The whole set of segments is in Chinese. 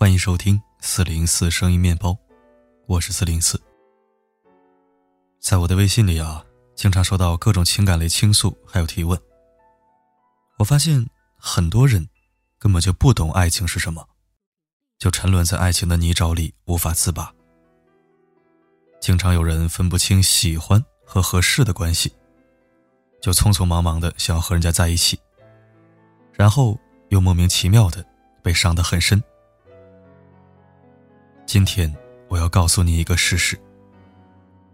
欢迎收听四零四声音面包，我是四零四。在我的微信里啊，经常收到各种情感类倾诉，还有提问。我发现很多人根本就不懂爱情是什么，就沉沦在爱情的泥沼里无法自拔。经常有人分不清喜欢和合适的关系，就匆匆忙忙的想要和人家在一起，然后又莫名其妙的被伤得很深。今天我要告诉你一个事实：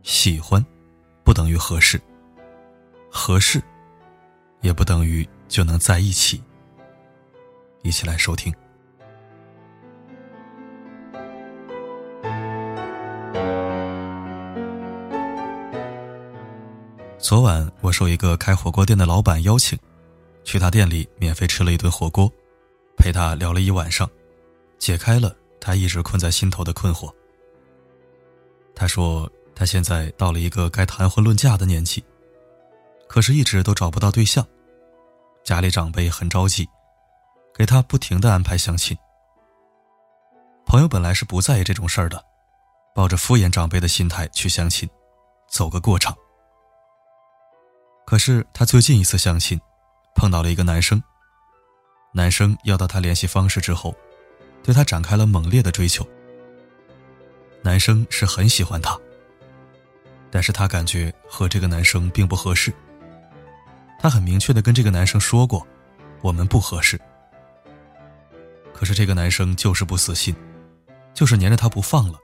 喜欢不等于合适，合适也不等于就能在一起。一起来收听。昨晚我受一个开火锅店的老板邀请，去他店里免费吃了一顿火锅，陪他聊了一晚上，解开了。他一直困在心头的困惑。他说：“他现在到了一个该谈婚论嫁的年纪，可是一直都找不到对象，家里长辈很着急，给他不停的安排相亲。朋友本来是不在意这种事儿的，抱着敷衍长辈的心态去相亲，走个过场。可是他最近一次相亲，碰到了一个男生，男生要到他联系方式之后。”对他展开了猛烈的追求。男生是很喜欢她，但是他感觉和这个男生并不合适。他很明确的跟这个男生说过，我们不合适。可是这个男生就是不死心，就是黏着他不放了。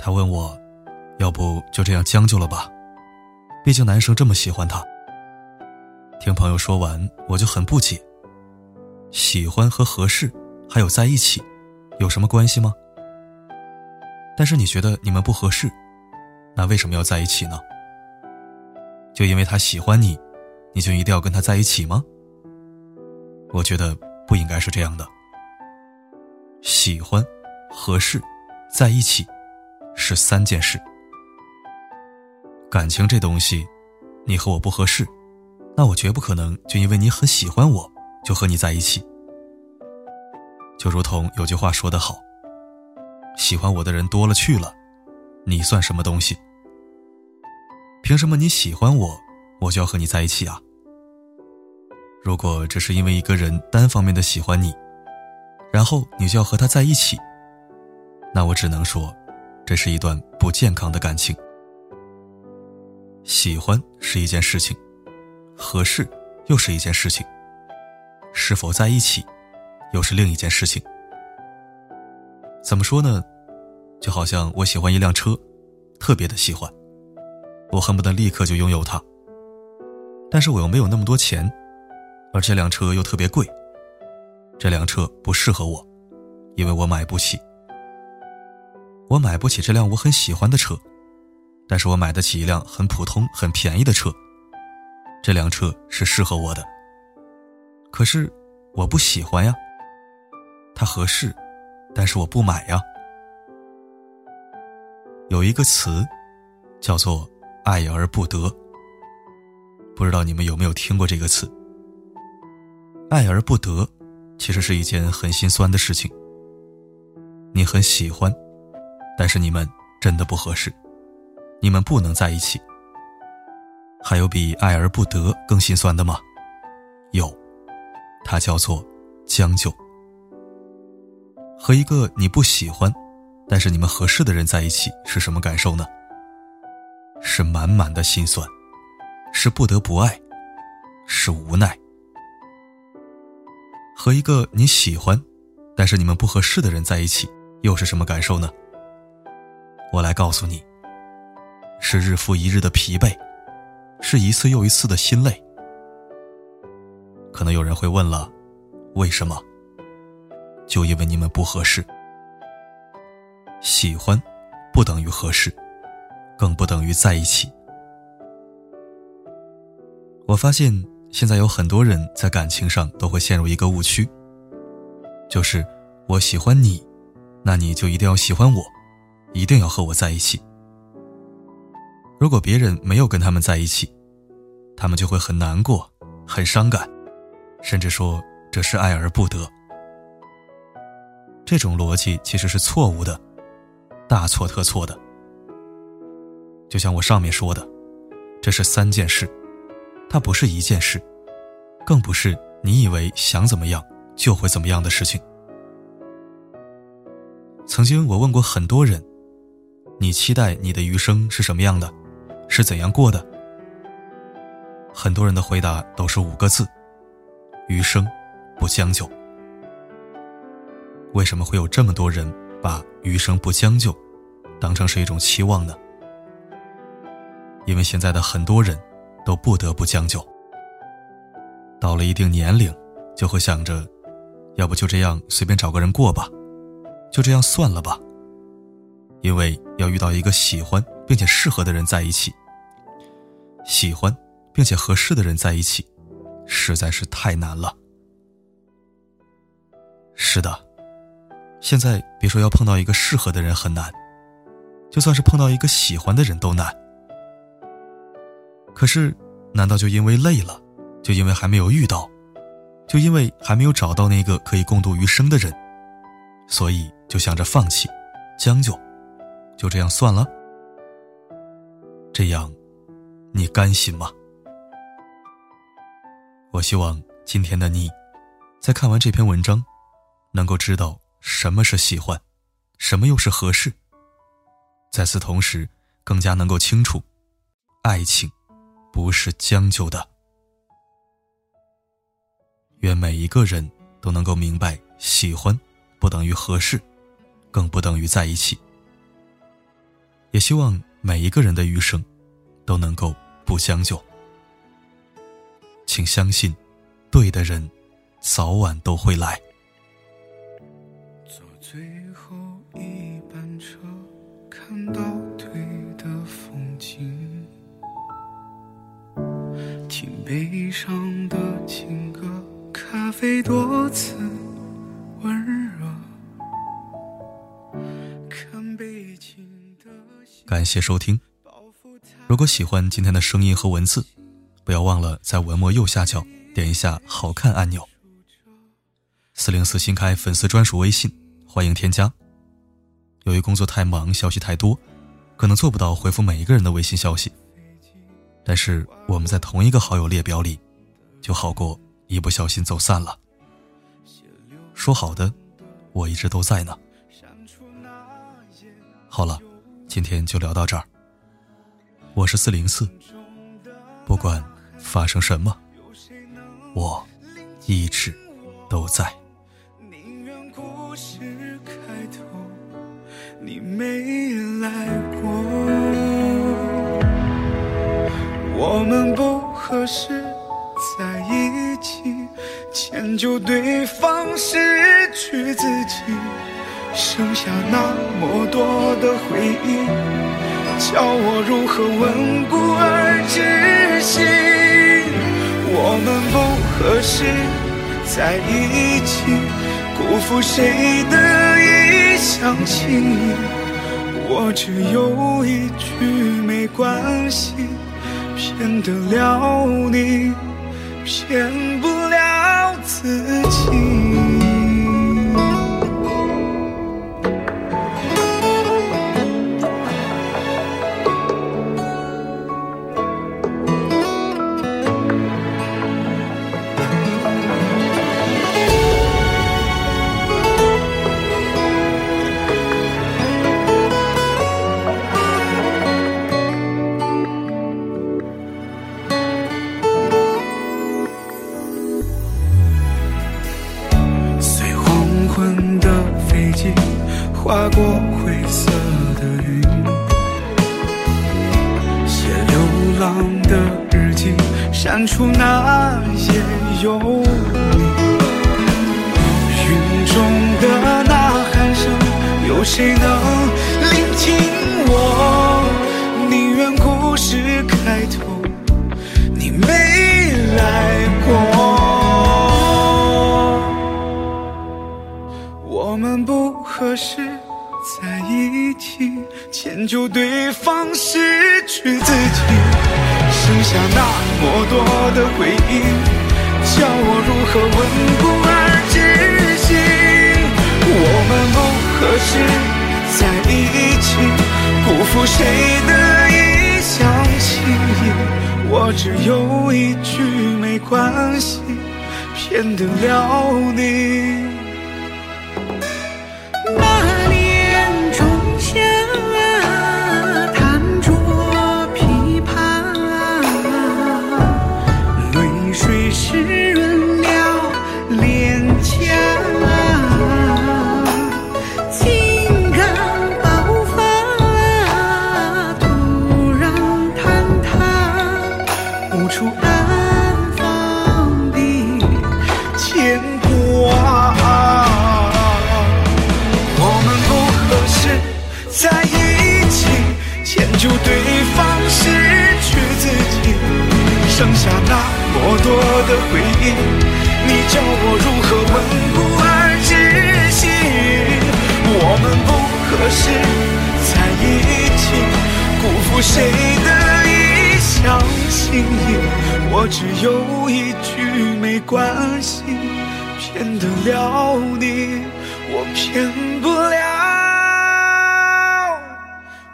他问我，要不就这样将就了吧？毕竟男生这么喜欢他。听朋友说完，我就很不解。喜欢和合适。还有在一起，有什么关系吗？但是你觉得你们不合适，那为什么要在一起呢？就因为他喜欢你，你就一定要跟他在一起吗？我觉得不应该是这样的。喜欢、合适、在一起，是三件事。感情这东西，你和我不合适，那我绝不可能就因为你很喜欢我，就和你在一起。就如同有句话说得好：“喜欢我的人多了去了，你算什么东西？凭什么你喜欢我，我就要和你在一起啊？如果只是因为一个人单方面的喜欢你，然后你就要和他在一起，那我只能说，这是一段不健康的感情。喜欢是一件事情，合适又是一件事情，是否在一起？”又是另一件事情。怎么说呢？就好像我喜欢一辆车，特别的喜欢，我恨不得立刻就拥有它。但是我又没有那么多钱，而这辆车又特别贵，这辆车不适合我，因为我买不起。我买不起这辆我很喜欢的车，但是我买得起一辆很普通、很便宜的车，这辆车是适合我的。可是我不喜欢呀。它合适，但是我不买呀。有一个词，叫做“爱而不得”，不知道你们有没有听过这个词？“爱而不得”，其实是一件很心酸的事情。你很喜欢，但是你们真的不合适，你们不能在一起。还有比“爱而不得”更心酸的吗？有，它叫做将就。和一个你不喜欢，但是你们合适的人在一起是什么感受呢？是满满的心酸，是不得不爱，是无奈。和一个你喜欢，但是你们不合适的人在一起，又是什么感受呢？我来告诉你，是日复一日的疲惫，是一次又一次的心累。可能有人会问了，为什么？就因为你们不合适，喜欢不等于合适，更不等于在一起。我发现现在有很多人在感情上都会陷入一个误区，就是我喜欢你，那你就一定要喜欢我，一定要和我在一起。如果别人没有跟他们在一起，他们就会很难过、很伤感，甚至说这是爱而不得。这种逻辑其实是错误的，大错特错的。就像我上面说的，这是三件事，它不是一件事，更不是你以为想怎么样就会怎么样的事情。曾经我问过很多人，你期待你的余生是什么样的，是怎样过的？很多人的回答都是五个字：余生不将就。为什么会有这么多人把余生不将就当成是一种期望呢？因为现在的很多人都不得不将就，到了一定年龄，就会想着，要不就这样随便找个人过吧，就这样算了吧。因为要遇到一个喜欢并且适合的人在一起，喜欢并且合适的人在一起，实在是太难了。是的，现在别说要碰到一个适合的人很难，就算是碰到一个喜欢的人都难。可是，难道就因为累了，就因为还没有遇到，就因为还没有找到那个可以共度余生的人，所以就想着放弃、将就，就这样算了？这样，你甘心吗？我希望今天的你，在看完这篇文章，能够知道什么是喜欢，什么又是合适。在此同时，更加能够清楚，爱情。不是将就的。愿每一个人都能够明白，喜欢不等于合适，更不等于在一起。也希望每一个人的余生都能够不将就。请相信，对的人早晚都会来。看到。悲伤的情歌，咖啡多次温热。感谢收听。如果喜欢今天的声音和文字，不要忘了在文末右下角点一下“好看”按钮。四零四新开粉丝专属微信，欢迎添加。由于工作太忙，消息太多，可能做不到回复每一个人的微信消息。但是我们在同一个好友列表里，就好过一不小心走散了。说好的，我一直都在呢。好了，今天就聊到这儿。我是四零四，不管发生什么，我一直都在。你没来过我们不合适在一起，迁就对方，失去自己，剩下那么多的回忆，叫我如何稳固而窒息。我们不合适在一起，辜负谁的相信你？我只有一句没关系。骗得了你，骗不了自己。有谁能聆听我？宁愿故事开头你没来过，我们不合适。在一起，迁就对方，失去自己，剩下那么多的回忆，叫我如何稳固可是在一起，辜负谁的一厢情意。我只有一句没关系，骗得了你。只有一句没关系，骗得了你，我骗不了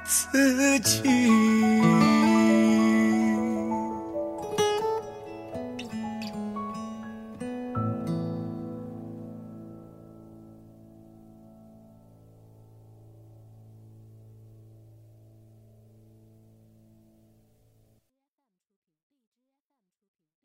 自己。